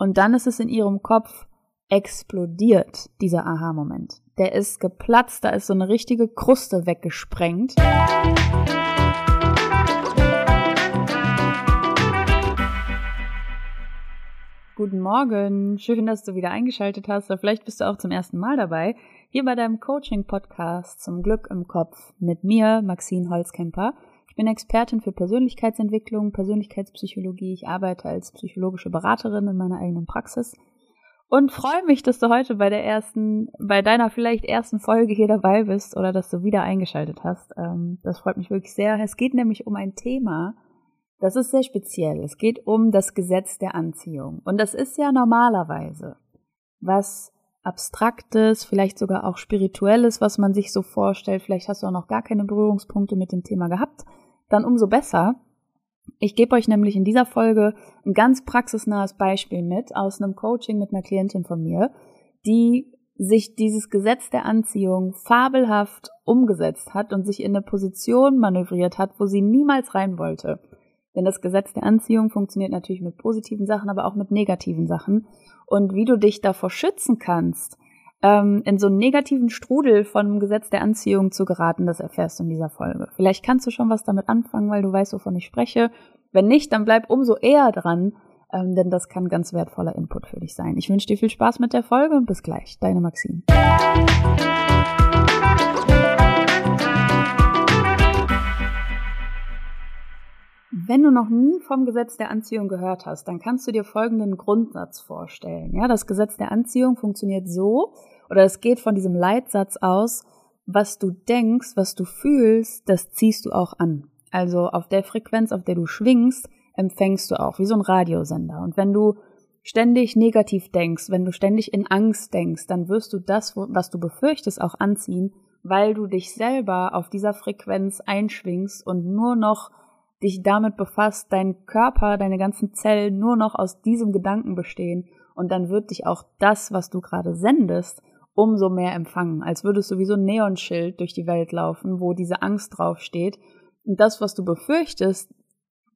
Und dann ist es in ihrem Kopf explodiert, dieser Aha-Moment. Der ist geplatzt, da ist so eine richtige Kruste weggesprengt. Guten Morgen, schön, dass du wieder eingeschaltet hast, oder vielleicht bist du auch zum ersten Mal dabei, hier bei deinem Coaching-Podcast zum Glück im Kopf mit mir, Maxine Holzkemper. Ich bin Expertin für Persönlichkeitsentwicklung, Persönlichkeitspsychologie. Ich arbeite als psychologische Beraterin in meiner eigenen Praxis und freue mich, dass du heute bei der ersten, bei deiner vielleicht ersten Folge hier dabei bist oder dass du wieder eingeschaltet hast. Ähm, das freut mich wirklich sehr. Es geht nämlich um ein Thema, das ist sehr speziell. Es geht um das Gesetz der Anziehung. Und das ist ja normalerweise was Abstraktes, vielleicht sogar auch Spirituelles, was man sich so vorstellt. Vielleicht hast du auch noch gar keine Berührungspunkte mit dem Thema gehabt. Dann umso besser. Ich gebe euch nämlich in dieser Folge ein ganz praxisnahes Beispiel mit aus einem Coaching mit einer Klientin von mir, die sich dieses Gesetz der Anziehung fabelhaft umgesetzt hat und sich in eine Position manövriert hat, wo sie niemals rein wollte. Denn das Gesetz der Anziehung funktioniert natürlich mit positiven Sachen, aber auch mit negativen Sachen. Und wie du dich davor schützen kannst, ähm, in so einen negativen Strudel von Gesetz der Anziehung zu geraten, das erfährst du in dieser Folge. Vielleicht kannst du schon was damit anfangen, weil du weißt, wovon ich spreche. Wenn nicht, dann bleib umso eher dran, ähm, denn das kann ganz wertvoller Input für dich sein. Ich wünsche dir viel Spaß mit der Folge und bis gleich. Deine Maxine. Wenn du noch nie vom Gesetz der Anziehung gehört hast, dann kannst du dir folgenden Grundsatz vorstellen. Ja, das Gesetz der Anziehung funktioniert so, oder es geht von diesem Leitsatz aus, was du denkst, was du fühlst, das ziehst du auch an. Also auf der Frequenz, auf der du schwingst, empfängst du auch, wie so ein Radiosender. Und wenn du ständig negativ denkst, wenn du ständig in Angst denkst, dann wirst du das, was du befürchtest, auch anziehen, weil du dich selber auf dieser Frequenz einschwingst und nur noch dich damit befasst, dein Körper, deine ganzen Zellen nur noch aus diesem Gedanken bestehen und dann wird dich auch das, was du gerade sendest, umso mehr empfangen, als würdest du wie so ein Neonschild durch die Welt laufen, wo diese Angst draufsteht und das, was du befürchtest,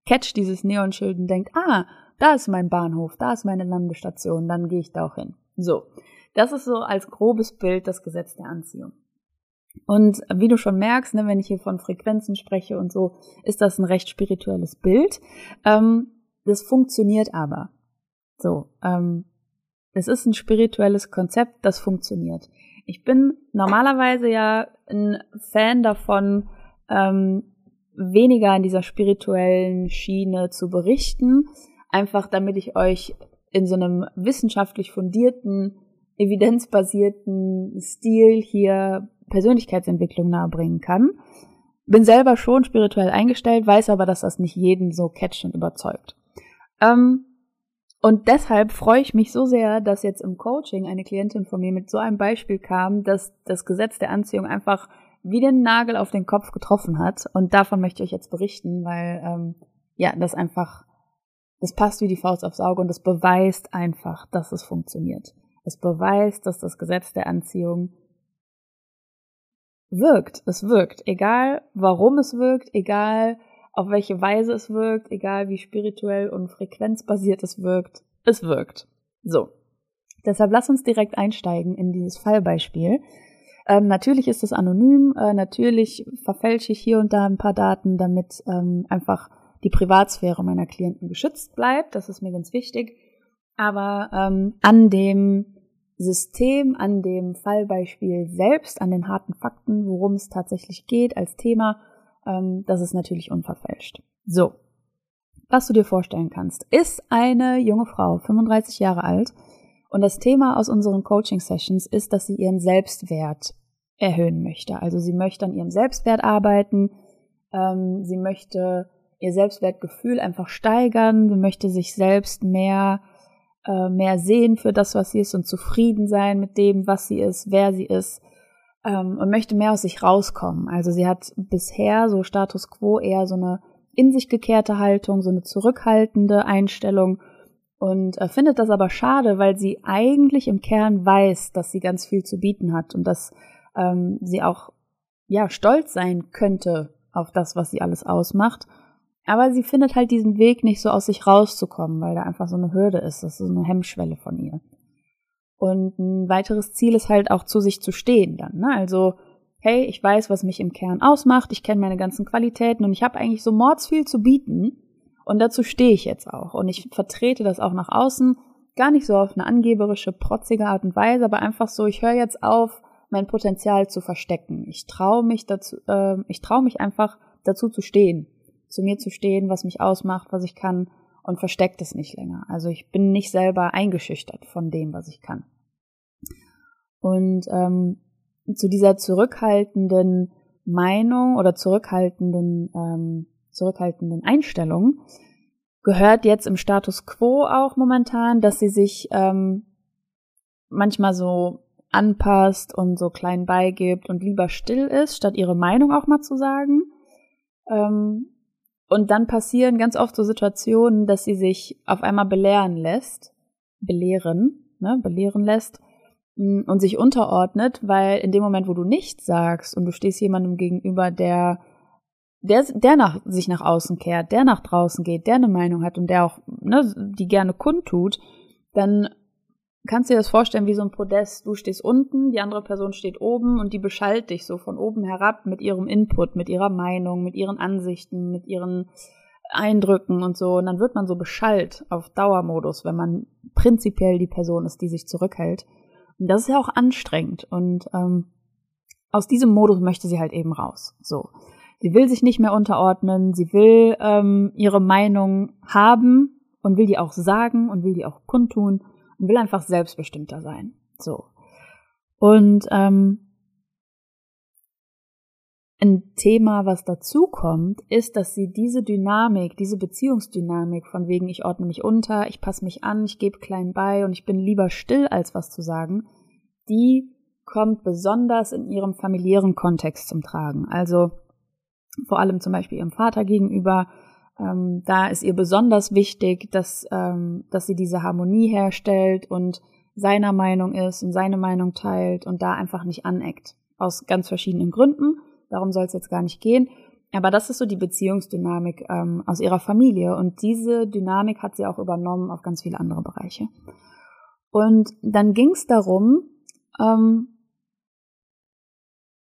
catcht dieses Neonschild und denkt, ah, da ist mein Bahnhof, da ist meine Landestation, dann gehe ich da auch hin. So, das ist so als grobes Bild das Gesetz der Anziehung. Und wie du schon merkst, ne, wenn ich hier von Frequenzen spreche und so, ist das ein recht spirituelles Bild. Ähm, das funktioniert aber. So, ähm, es ist ein spirituelles Konzept, das funktioniert. Ich bin normalerweise ja ein Fan davon, ähm, weniger in dieser spirituellen Schiene zu berichten, einfach damit ich euch in so einem wissenschaftlich fundierten, evidenzbasierten Stil hier Persönlichkeitsentwicklung nahebringen kann. Bin selber schon spirituell eingestellt, weiß aber, dass das nicht jeden so catcht und überzeugt. Ähm, und deshalb freue ich mich so sehr, dass jetzt im Coaching eine Klientin von mir mit so einem Beispiel kam, dass das Gesetz der Anziehung einfach wie den Nagel auf den Kopf getroffen hat. Und davon möchte ich euch jetzt berichten, weil ähm, ja, das einfach, das passt wie die Faust aufs Auge und das beweist einfach, dass es funktioniert. Es beweist, dass das Gesetz der Anziehung wirkt. Es wirkt. Egal warum es wirkt, egal auf welche Weise es wirkt, egal wie spirituell und frequenzbasiert es wirkt, es wirkt. So. Deshalb lass uns direkt einsteigen in dieses Fallbeispiel. Ähm, natürlich ist es anonym, äh, natürlich verfälsche ich hier und da ein paar Daten, damit ähm, einfach die Privatsphäre meiner Klienten geschützt bleibt. Das ist mir ganz wichtig. Aber ähm, an dem System, an dem Fallbeispiel selbst, an den harten Fakten, worum es tatsächlich geht als Thema, ähm, das ist natürlich unverfälscht. So, was du dir vorstellen kannst, ist eine junge Frau, 35 Jahre alt, und das Thema aus unseren Coaching-Sessions ist, dass sie ihren Selbstwert erhöhen möchte. Also sie möchte an ihrem Selbstwert arbeiten, ähm, sie möchte ihr Selbstwertgefühl einfach steigern, sie möchte sich selbst mehr äh, mehr sehen für das, was sie ist und zufrieden sein mit dem, was sie ist, wer sie ist ähm, und möchte mehr aus sich rauskommen. Also sie hat bisher so Status quo eher so eine in sich gekehrte Haltung, so eine zurückhaltende Einstellung und äh, findet das aber schade, weil sie eigentlich im Kern weiß, dass sie ganz viel zu bieten hat und dass ähm, sie auch ja stolz sein könnte auf das, was sie alles ausmacht Aber sie findet halt diesen Weg nicht so aus sich rauszukommen, weil da einfach so eine Hürde ist. Das ist so eine Hemmschwelle von ihr. Und ein weiteres Ziel ist halt auch zu sich zu stehen dann. Ne? Also, hey, ich weiß, was mich im Kern ausmacht, ich kenne meine ganzen Qualitäten und ich habe eigentlich so mordsviel zu bieten. Und dazu stehe ich jetzt auch. Und ich vertrete das auch nach außen, gar nicht so auf eine angeberische, protzige Art und Weise, aber einfach so, ich höre jetzt auf, mein Potenzial zu verstecken. Ich traue mich dazu, äh, ich traue mich einfach dazu zu stehen, zu mir zu stehen, was mich ausmacht, was ich kann und versteckt es nicht länger. Also ich bin nicht selber eingeschüchtert von dem, was ich kann. Und ähm, zu dieser zurückhaltenden Meinung oder zurückhaltenden ähm, zurückhaltenden Einstellung gehört jetzt im Status quo auch momentan, dass sie sich ähm, manchmal so anpasst und so klein beigibt und lieber still ist, statt ihre Meinung auch mal zu sagen. Ähm, und dann passieren ganz oft so Situationen, dass sie sich auf einmal belehren lässt, belehren, ne, belehren lässt mm, und sich unterordnet, weil in dem Moment, wo du nichts sagst und du stehst jemandem gegenüber, der der, der nach, sich nach außen kehrt, der nach draußen geht, der eine Meinung hat und der auch, ne, die gerne kundtut, dann kannst dir das vorstellen wie so ein Podest. Du stehst unten, die andere Person steht oben und die beschallt dich so von oben herab mit ihrem Input, mit ihrer Meinung, mit ihren Ansichten, mit ihren Eindrücken und so. Und dann wird man so beschallt auf Dauermodus, wenn man prinzipiell die Person ist, die sich zurückhält. Und das ist ja auch anstrengend. Und ähm, aus diesem Modus möchte sie halt eben raus. So. Sie will sich nicht mehr unterordnen, sie will ähm, ihre Meinung haben und will die auch sagen und will die auch kundtun und will einfach selbstbestimmter sein. So. Und ähm, ein Thema, was dazu kommt, ist, dass sie diese Dynamik, diese Beziehungsdynamik von wegen, ich ordne mich unter, ich passe mich an, ich gebe klein bei und ich bin lieber still, als was zu sagen, die kommt besonders in ihrem familiären Kontext zum Tragen. Also vor allem zum Beispiel ihrem Vater gegenüber, ähm, da ist ihr besonders wichtig, dass, ähm, dass sie diese Harmonie herstellt und seiner Meinung ist und seine Meinung teilt und da einfach nicht aneckt. Aus ganz verschiedenen Gründen. Darum soll es jetzt gar nicht gehen. Aber das ist so die Beziehungsdynamik ähm, aus ihrer Familie. Und diese Dynamik hat sie auch übernommen auf ganz viele andere Bereiche. Und dann ging es darum, ähm,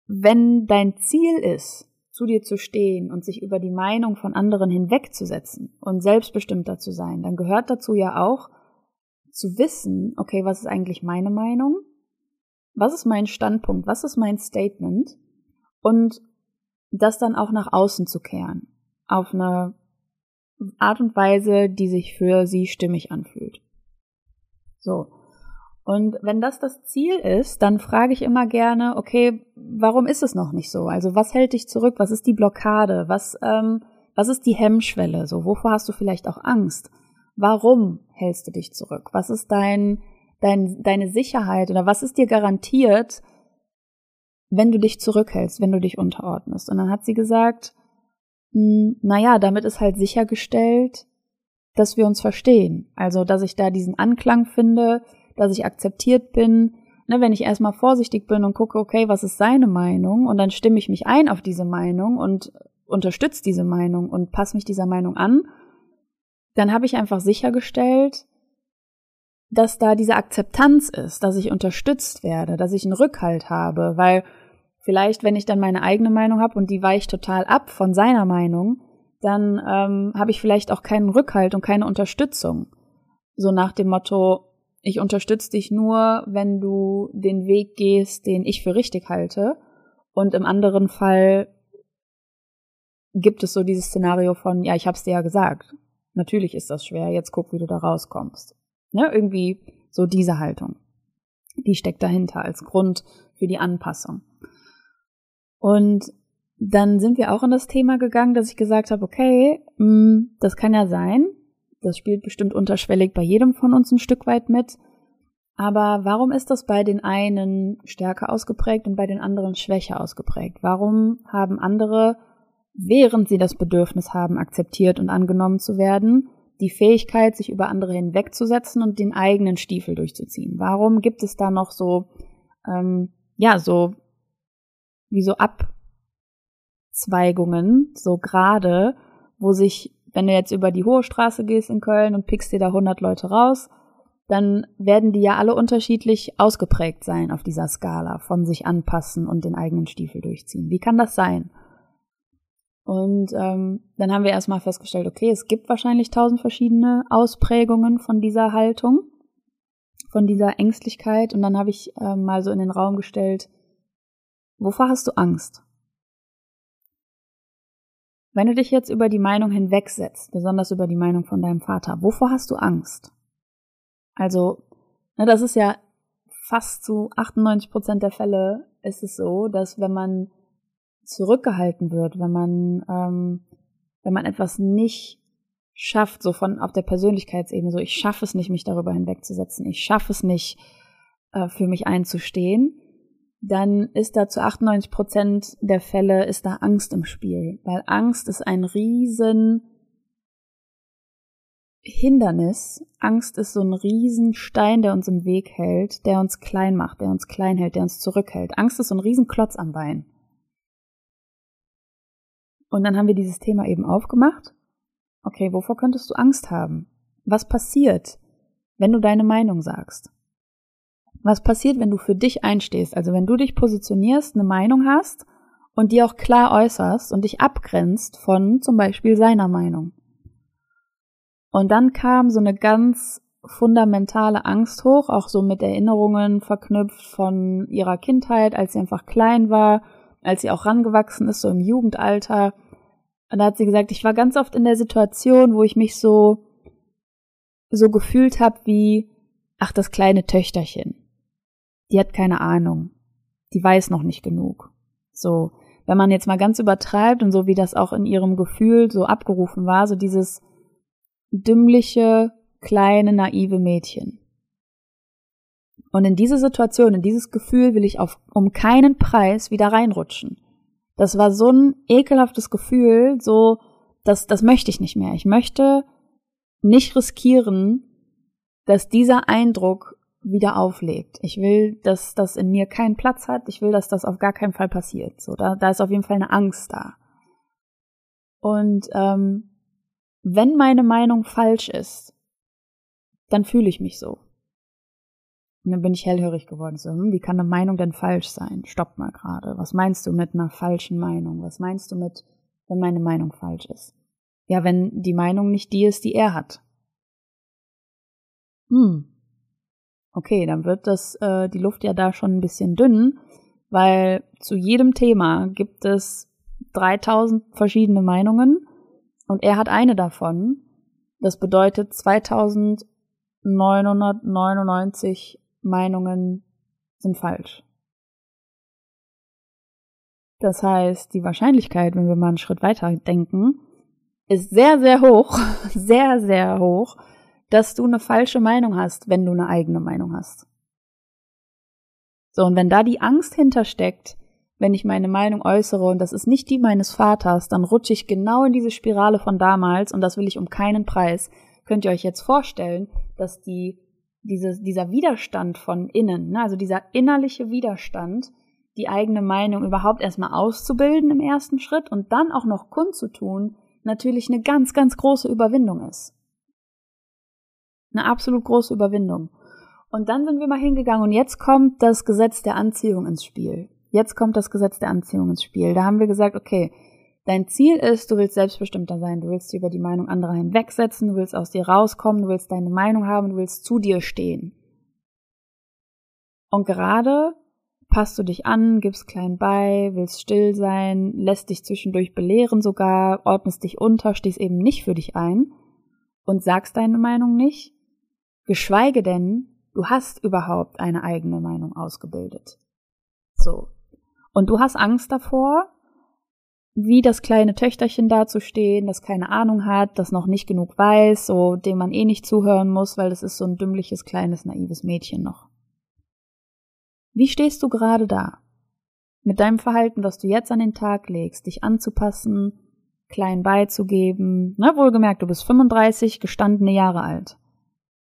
wenn dein Ziel ist, zu dir zu stehen und sich über die Meinung von anderen hinwegzusetzen und selbstbestimmter zu sein, dann gehört dazu ja auch zu wissen, okay, was ist eigentlich meine Meinung? Was ist mein Standpunkt? Was ist mein Statement? Und das dann auch nach außen zu kehren. Auf eine Art und Weise, die sich für sie stimmig anfühlt. So. Und wenn das das Ziel ist, dann frage ich immer gerne, okay, warum ist es noch nicht so? Also was hält dich zurück? Was ist die Blockade? Was, ähm, was ist die Hemmschwelle? So, wovor hast du vielleicht auch Angst? Warum hältst du dich zurück? Was ist dein, dein, deine Sicherheit oder was ist dir garantiert, wenn du dich zurückhältst, wenn du dich unterordnest? Und dann hat sie gesagt, hm, naja, damit ist halt sichergestellt, dass wir uns verstehen. Also, dass ich da diesen Anklang finde, dass ich akzeptiert bin. Ne, wenn ich erstmal vorsichtig bin und gucke, okay, was ist seine Meinung und dann stimme ich mich ein auf diese Meinung und unterstütze diese Meinung und passe mich dieser Meinung an, dann habe ich einfach sichergestellt, dass da diese Akzeptanz ist, dass ich unterstützt werde, dass ich einen Rückhalt habe, weil vielleicht, wenn ich dann meine eigene Meinung habe und die weicht total ab von seiner Meinung, dann ähm, habe ich vielleicht auch keinen Rückhalt und keine Unterstützung. So nach dem Motto, ich unterstütze dich nur, wenn du den Weg gehst, den ich für richtig halte. Und im anderen Fall gibt es so dieses Szenario von, ja, ich hab's dir ja gesagt. Natürlich ist das schwer, jetzt guck, wie du da rauskommst. Ne? Irgendwie so diese Haltung. Die steckt dahinter als Grund für die Anpassung. Und dann sind wir auch in das Thema gegangen, dass ich gesagt habe, okay, mh, mm, das kann ja sein, das spielt bestimmt unterschwellig bei jedem von uns ein Stück weit mit. Aber warum ist das bei den einen stärker ausgeprägt und bei den anderen schwächer ausgeprägt? Warum haben andere, während sie das Bedürfnis haben, akzeptiert und angenommen zu werden, die Fähigkeit, sich über andere hinwegzusetzen und den eigenen Stiefel durchzuziehen? Warum gibt es da noch so, ähm, ja, so, wie so Abzweigungen, so gerade, wo sich, wenn du jetzt über die Hohe Straße gehst in Köln und pickst dir da 100 Leute raus, dann werden die ja alle unterschiedlich ausgeprägt sein auf dieser Skala von sich anpassen und den eigenen Stiefel durchziehen. Wie kann das sein? Und ähm, dann haben wir erstmal festgestellt, okay, es gibt wahrscheinlich tausend verschiedene Ausprägungen von dieser Haltung, von dieser Ängstlichkeit. Und dann habe ich äh, mal so in den Raum gestellt, wovor hast du Angst? Wenn du dich jetzt über die Meinung hinwegsetzt, besonders über die Meinung von deinem Vater, wovor hast du Angst? Also, ne, das ist ja fast zu 98 Prozent der Fälle ist es so, dass wenn man zurückgehalten wird, wenn man, ähm, wenn man etwas nicht schafft, so von auf der Persönlichkeitsebene, so ich schaffe es nicht, mich darüber hinwegzusetzen, ich schaffe es nicht, äh, für mich einzustehen, dann ist da zu 98 Prozent der Fälle ist da Angst im Spiel, weil Angst ist ein riesen Hindernis. Angst ist so ein Riesenstein, der uns im Weg hält, der uns klein macht, der uns klein hält, der uns zurückhält. Angst ist so ein Riesenklotz am Bein. Und dann haben wir dieses Thema eben aufgemacht. Okay, wovor könntest du Angst haben? Was passiert, wenn du deine Meinung sagst? Was passiert, wenn du für dich einstehst? Also wenn du dich positionierst, eine Meinung hast und die auch klar äußerst und dich abgrenzt von zum Beispiel seiner Meinung. Und dann kam so eine ganz fundamentale Angst hoch, auch so mit Erinnerungen verknüpft von ihrer Kindheit, als sie einfach klein war, als sie auch rangewachsen ist, so im Jugendalter. Und da hat sie gesagt, ich war ganz oft in der Situation, wo ich mich so so gefühlt habe wie, ach, das kleine Töchterchen. Die hat keine Ahnung. Die weiß noch nicht genug. So, wenn man jetzt mal ganz übertreibt und so wie das auch in ihrem Gefühl so abgerufen war, so dieses, dümmliche, kleine, naive Mädchen. Und in diese Situation, in dieses Gefühl will ich auf, um keinen Preis wieder reinrutschen. Das war so ein ekelhaftes Gefühl, so, das, das möchte ich nicht mehr. Ich möchte nicht riskieren, dass dieser Eindruck wieder auflebt. Ich will, dass das in mir keinen Platz hat. Ich will, dass das auf gar keinen Fall passiert. So, da, da ist auf jeden Fall eine Angst da. Und ähm, wenn meine Meinung falsch ist, dann fühle ich mich so. Und dann bin ich hellhörig geworden. So, hm, wie kann eine Meinung denn falsch sein? Stopp mal gerade. Was meinst du mit einer falschen Meinung? Was meinst du mit, wenn meine Meinung falsch ist? Ja, wenn die Meinung nicht die ist, die er hat. Hm. Okay, dann wird das äh, die Luft ja da schon ein bisschen dünn, weil zu jedem Thema gibt es 3000 verschiedene Meinungen und er hat eine davon. Das bedeutet 2999 Meinungen sind falsch. Das heißt, die Wahrscheinlichkeit, wenn wir mal einen Schritt weiter denken, ist sehr, sehr hoch, sehr, sehr hoch, dass du eine falsche Meinung hast, wenn du eine eigene Meinung hast. So, und wenn da die Angst hintersteckt, wenn ich meine Meinung äußere und das ist nicht die meines Vaters, dann rutsche ich genau in diese Spirale von damals und das will ich um keinen Preis. Könnt ihr euch jetzt vorstellen, dass die, diese, dieser Widerstand von innen, ne, also dieser innerliche Widerstand, die eigene Meinung überhaupt erstmal auszubilden im ersten Schritt und dann auch noch kundzutun, natürlich eine ganz, ganz große Überwindung ist. Eine absolut große Überwindung. Und dann sind wir mal hingegangen und jetzt kommt das Gesetz der Anziehung ins Spiel. Jetzt kommt das Gesetz der Anziehung ins Spiel. Da haben wir gesagt, okay, dein Ziel ist, du willst selbstbestimmter sein, du willst über die Meinung anderer hinwegsetzen, du willst aus dir rauskommen, du willst deine Meinung haben, du willst zu dir stehen. Und gerade passt du dich an, gibst klein bei, willst still sein, lässt dich zwischendurch belehren sogar, ordnest dich unter, stehst eben nicht für dich ein und sagst deine Meinung nicht, geschweige denn, du hast überhaupt eine eigene Meinung ausgebildet. So, und du hast Angst davor, wie das kleine Töchterchen dazustehen, das keine Ahnung hat, das noch nicht genug weiß, so dem man eh nicht zuhören muss, weil das ist so ein dümmliches, kleines, naives Mädchen noch. Wie stehst du gerade da? Mit deinem Verhalten, was du jetzt an den Tag legst, dich anzupassen, klein beizugeben, ne, wohlgemerkt, du bist 35, gestandene Jahre alt.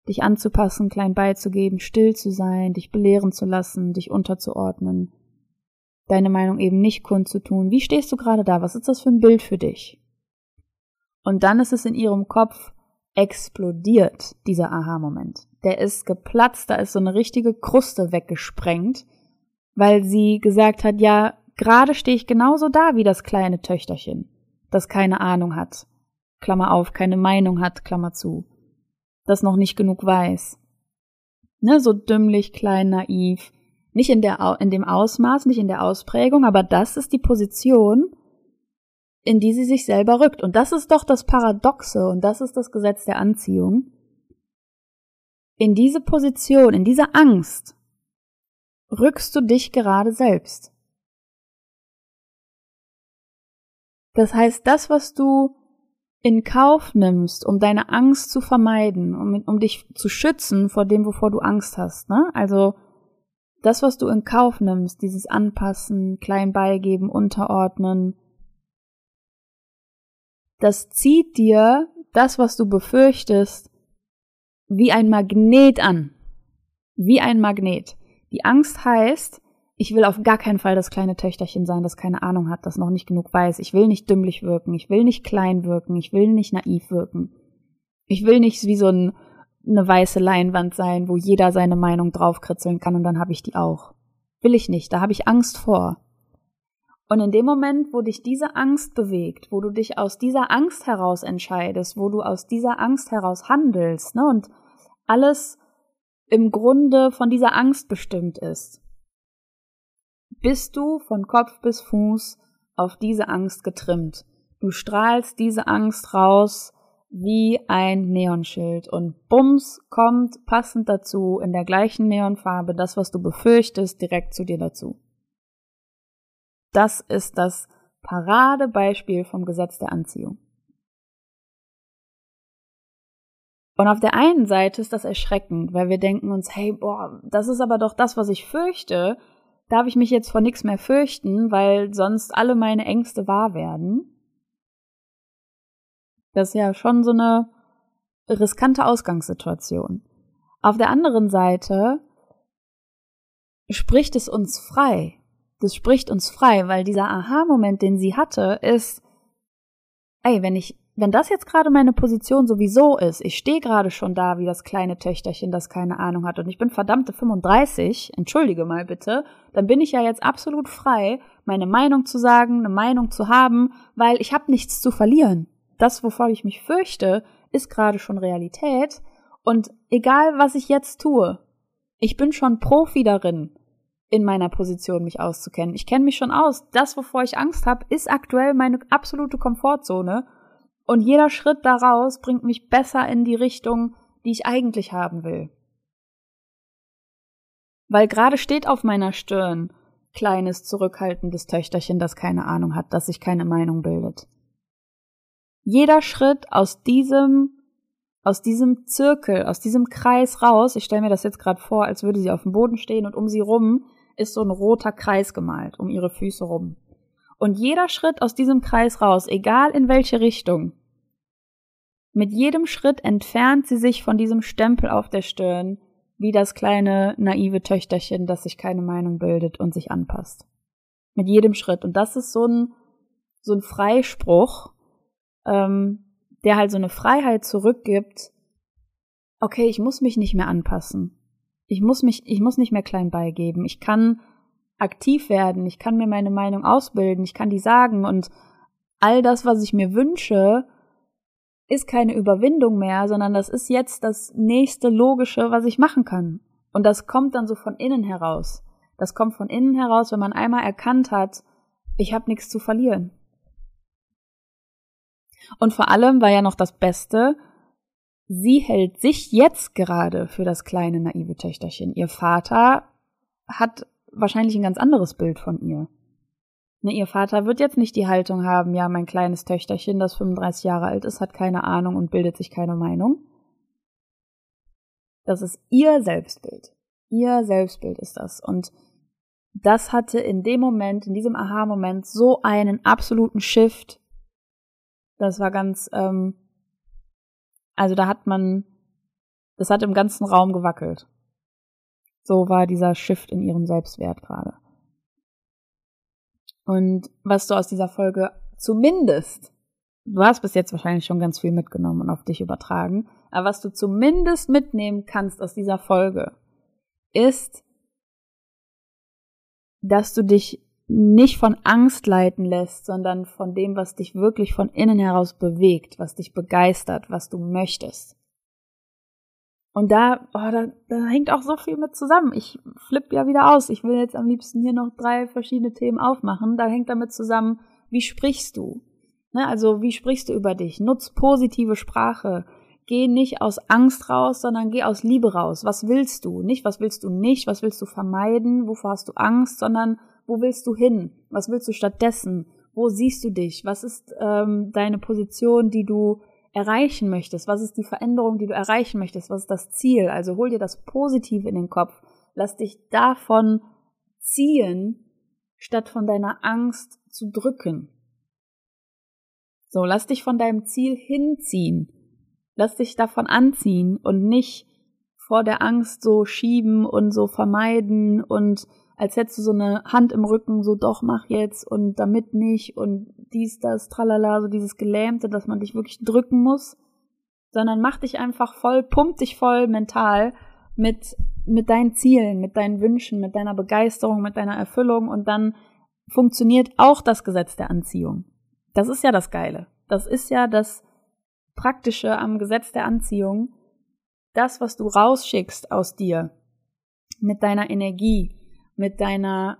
Dich anzupassen, klein beizugeben, still zu sein, dich belehren zu lassen, dich unterzuordnen, deine Meinung eben nicht kundzutun. Wie stehst du gerade da? Was ist das für ein Bild für dich? Und dann ist es in ihrem Kopf explodiert, dieser Aha-Moment. Der ist geplatzt, da ist so eine richtige Kruste weggesprengt, weil sie gesagt hat, ja, gerade stehe ich genauso da wie das kleine Töchterchen, das keine Ahnung hat, Klammer auf, keine Meinung hat, Klammer zu, das noch nicht genug weiß. Ne, so dümmlich, klein, naiv, nicht in, der, in dem Ausmaß, nicht in der Ausprägung, aber das ist die Position, in die sie sich selber rückt. Und das ist doch das Paradoxe und das ist das Gesetz der Anziehung. In diese Position, in diese Angst rückst du dich gerade selbst. Das heißt, das, was du in Kauf nimmst, um deine Angst zu vermeiden, um, um dich zu schützen vor dem, wovor du Angst hast, ne? Also, das, was du in Kauf nimmst, dieses Anpassen, klein beigeben, unterordnen, das zieht dir das, was du befürchtest, wie ein Magnet an. Wie ein Magnet. Die Angst heißt, ich will auf gar keinen Fall das kleine Töchterchen sein, das keine Ahnung hat, das noch nicht genug weiß. Ich will nicht dümmlich wirken, ich will nicht klein wirken, ich will nicht naiv wirken. Ich will nicht wie so ein eine weiße Leinwand sein, wo jeder seine Meinung draufkritzeln kann und dann habe ich die auch. Will ich nicht, da habe ich Angst vor. Und in dem Moment, wo dich diese Angst bewegt, wo du dich aus dieser Angst heraus entscheidest, wo du aus dieser Angst heraus handelst, ne, und alles im Grunde von dieser Angst bestimmt ist, bist du von Kopf bis Fuß auf diese Angst getrimmt. Du strahlst diese Angst raus, wie ein Neonschild und bums kommt passend dazu in der gleichen Neonfarbe das, was du befürchtest, direkt zu dir dazu. Das ist das Paradebeispiel vom Gesetz der Anziehung. Und auf der einen Seite ist das erschreckend, weil wir denken uns, hey, boah, das ist aber doch das, was ich fürchte. Darf ich mich jetzt vor nichts mehr fürchten, weil sonst alle meine Ängste wahr werden? Das ist ja schon so eine riskante Ausgangssituation. Auf der anderen Seite spricht es uns frei. Das spricht uns frei, weil dieser Aha-Moment, den sie hatte, ist, ey, wenn ich, wenn das jetzt gerade meine Position sowieso ist, ich stehe gerade schon da wie das kleine Töchterchen, das keine Ahnung hat und ich bin verdammte 35, entschuldige mal bitte, dann bin ich ja jetzt absolut frei, meine Meinung zu sagen, eine Meinung zu haben, weil ich habe nichts zu verlieren das, wovor ich mich fürchte, ist gerade schon Realität. Und egal, was ich jetzt tue, ich bin schon Profi darin, in meiner Position mich auszukennen. Ich kenne mich schon aus. Das, wovor ich Angst habe, ist aktuell meine absolute Komfortzone. Und jeder Schritt daraus bringt mich besser in die Richtung, die ich eigentlich haben will. Weil gerade steht auf meiner Stirn kleines, zurückhaltendes Töchterchen, das keine Ahnung hat, das sich keine Meinung bildet jeder Schritt aus diesem aus diesem Zirkel, aus diesem Kreis raus, ich stelle mir das jetzt gerade vor, als würde sie auf dem Boden stehen und um sie rum ist so ein roter Kreis gemalt, um ihre Füße rum. Und jeder Schritt aus diesem Kreis raus, egal in welche Richtung, mit jedem Schritt entfernt sie sich von diesem Stempel auf der Stirn, wie das kleine naive Töchterchen, das sich keine Meinung bildet und sich anpasst. Mit jedem Schritt. Und das ist so ein, so ein Freispruch, ähm, der halt so eine Freiheit zurückgibt, okay, ich muss mich nicht mehr anpassen. Ich muss mich, ich muss nicht mehr klein beigeben. Ich kann aktiv werden. Ich kann mir meine Meinung ausbilden. Ich kann die sagen und all das, was ich mir wünsche, ist keine Überwindung mehr, sondern das ist jetzt das nächste Logische, was ich machen kann. Und das kommt dann so von innen heraus. Das kommt von innen heraus, wenn man einmal erkannt hat, ich habe nichts zu verlieren. Und vor allem war ja noch das Beste, sie hält sich jetzt gerade für das kleine naive Töchterchen. Ihr Vater hat wahrscheinlich ein ganz anderes Bild von ihr. Ne, ihr Vater wird jetzt nicht die Haltung haben, ja, mein kleines Töchterchen, das 35 Jahre alt ist, hat keine Ahnung und bildet sich keine Meinung. Das ist ihr Selbstbild. Ihr Selbstbild ist das. Und das hatte in dem Moment, in diesem Aha-Moment so einen absoluten Shift das war ganz, ähm, also da hat man, das hat im ganzen Raum gewackelt. So war dieser Shift in ihrem Selbstwert gerade. Und was du aus dieser Folge zumindest du hast bis jetzt wahrscheinlich schon ganz viel mitgenommen und auf dich übertragen. Aber was du zumindest mitnehmen kannst aus dieser Folge, ist, dass du dich nicht von Angst leiten lässt, sondern von dem, was dich wirklich von innen heraus bewegt, was dich begeistert, was du möchtest. Und da, oh, da, da hängt auch so viel mit zusammen. Ich flipp ja wieder aus. Ich will jetzt am liebsten hier noch drei verschiedene Themen aufmachen. Da hängt damit zusammen, wie sprichst du? Ne, also wie sprichst du über dich? Nutz positive Sprache. Geh nicht aus Angst raus, sondern geh aus Liebe raus. Was willst du? Nicht, was willst du nicht? Was willst du vermeiden? Wovor hast du Angst? Sondern wo willst du hin? Was willst du stattdessen? Wo siehst du dich? Was ist ähm, deine Position, die du erreichen möchtest? Was ist die Veränderung, die du erreichen möchtest? Was ist das Ziel? Also hol dir das Positive in den Kopf. Lass dich davon ziehen, statt von deiner Angst zu drücken. So, lass dich von deinem Ziel hinziehen. Lass dich davon anziehen und nicht vor der Angst so schieben und so vermeiden und als hättest du so eine Hand im Rücken, so doch mach jetzt und damit nicht und dies, das, tralala, so dieses Gelähmte, dass man dich wirklich drücken muss, sondern mach dich einfach voll, pump dich voll mental mit, mit deinen Zielen, mit deinen Wünschen, mit deiner Begeisterung, mit deiner Erfüllung und dann funktioniert auch das Gesetz der Anziehung. Das ist ja das Geile. Das ist ja das Praktische am Gesetz der Anziehung. Das, was du rausschickst aus dir, mit deiner Energie, mit deiner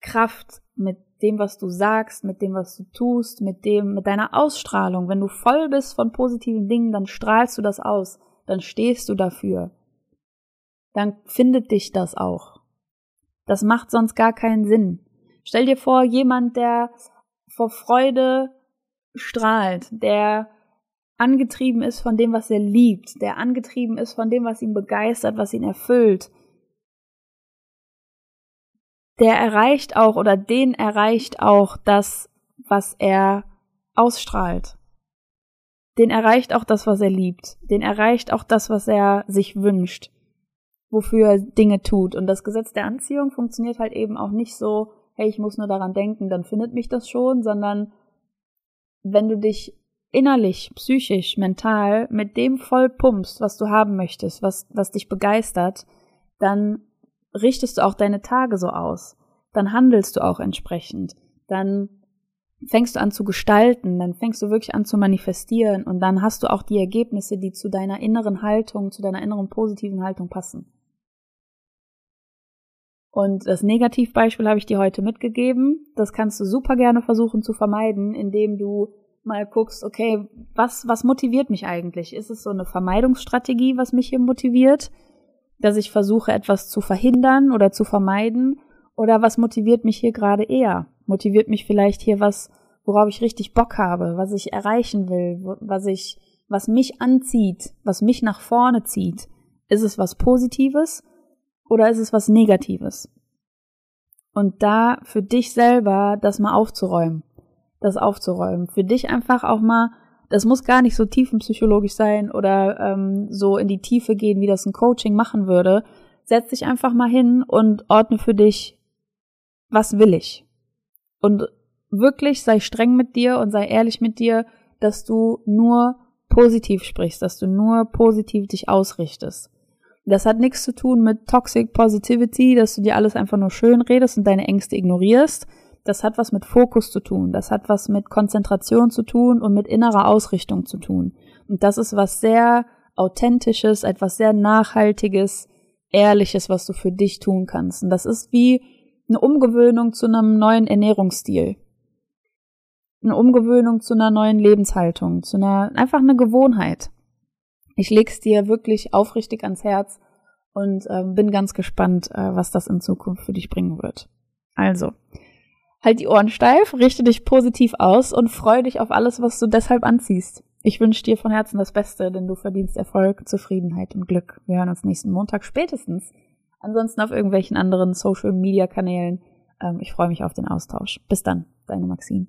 Kraft, mit dem, was du sagst, mit dem, was du tust, mit dem, mit deiner Ausstrahlung. Wenn du voll bist von positiven Dingen, dann strahlst du das aus, dann stehst du dafür. Dann findet dich das auch. Das macht sonst gar keinen Sinn. Stell dir vor, jemand, der vor Freude strahlt, der angetrieben ist von dem, was er liebt, der angetrieben ist von dem, was ihn begeistert, was ihn erfüllt, der erreicht auch oder den erreicht auch das, was er ausstrahlt. Den erreicht auch das, was er liebt. Den erreicht auch das, was er sich wünscht, wofür er Dinge tut. Und das Gesetz der Anziehung funktioniert halt eben auch nicht so, hey, ich muss nur daran denken, dann findet mich das schon, sondern wenn du dich innerlich, psychisch, mental mit dem voll pumpst, was du haben möchtest, was, was dich begeistert, dann richtest du auch deine Tage so aus. Dann handelst du auch entsprechend. Dann fängst du an zu gestalten, dann fängst du wirklich an zu manifestieren und dann hast du auch die Ergebnisse, die zu deiner inneren Haltung, zu deiner inneren positiven Haltung passen. Und das Negativbeispiel habe ich dir heute mitgegeben. Das kannst du super gerne versuchen zu vermeiden, indem du mal guckst, okay, was, was motiviert mich eigentlich? Ist es so eine Vermeidungsstrategie, was mich hier motiviert? Dass ich versuche, etwas zu verhindern oder zu vermeiden? Oder was motiviert mich hier gerade eher? Motiviert mich vielleicht hier was, worauf ich richtig Bock habe, was ich erreichen will, was ich, was mich anzieht, was mich nach vorne zieht? Ist es was Positives oder ist es was Negatives? Und da für dich selber das mal aufzuräumen, das aufzuräumen, für dich einfach auch mal das muss gar nicht so tiefenpsychologisch sein oder ähm, so in die Tiefe gehen, wie das ein Coaching machen würde. Setz dich einfach mal hin und ordne für dich, was will ich? Und wirklich sei streng mit dir und sei ehrlich mit dir, dass du nur positiv sprichst, dass du nur positiv dich ausrichtest. Das hat nichts zu tun mit Toxic Positivity, dass du dir alles einfach nur schön redest und deine Ängste ignorierst, das hat was mit Fokus zu tun, das hat was mit Konzentration zu tun und mit innerer Ausrichtung zu tun. Und das ist was sehr authentisches, etwas sehr nachhaltiges, ehrliches, was du für dich tun kannst. Und das ist wie eine Umgewöhnung zu einem neuen Ernährungsstil. Eine Umgewöhnung zu einer neuen Lebenshaltung, zu einer, einfach eine Gewohnheit. Ich leg's dir wirklich aufrichtig ans Herz und äh, bin ganz gespannt, äh, was das in Zukunft für dich bringen wird. Also, Halt die Ohren steif, richte dich positiv aus und freue dich auf alles, was du deshalb anziehst. Ich wünsche dir von Herzen das Beste, denn du verdienst Erfolg, Zufriedenheit und Glück. Wir hören uns nächsten Montag spätestens. Ansonsten auf irgendwelchen anderen Social Media Kanälen. Ähm, ich freue mich auf den Austausch. Bis dann, deine Maxine.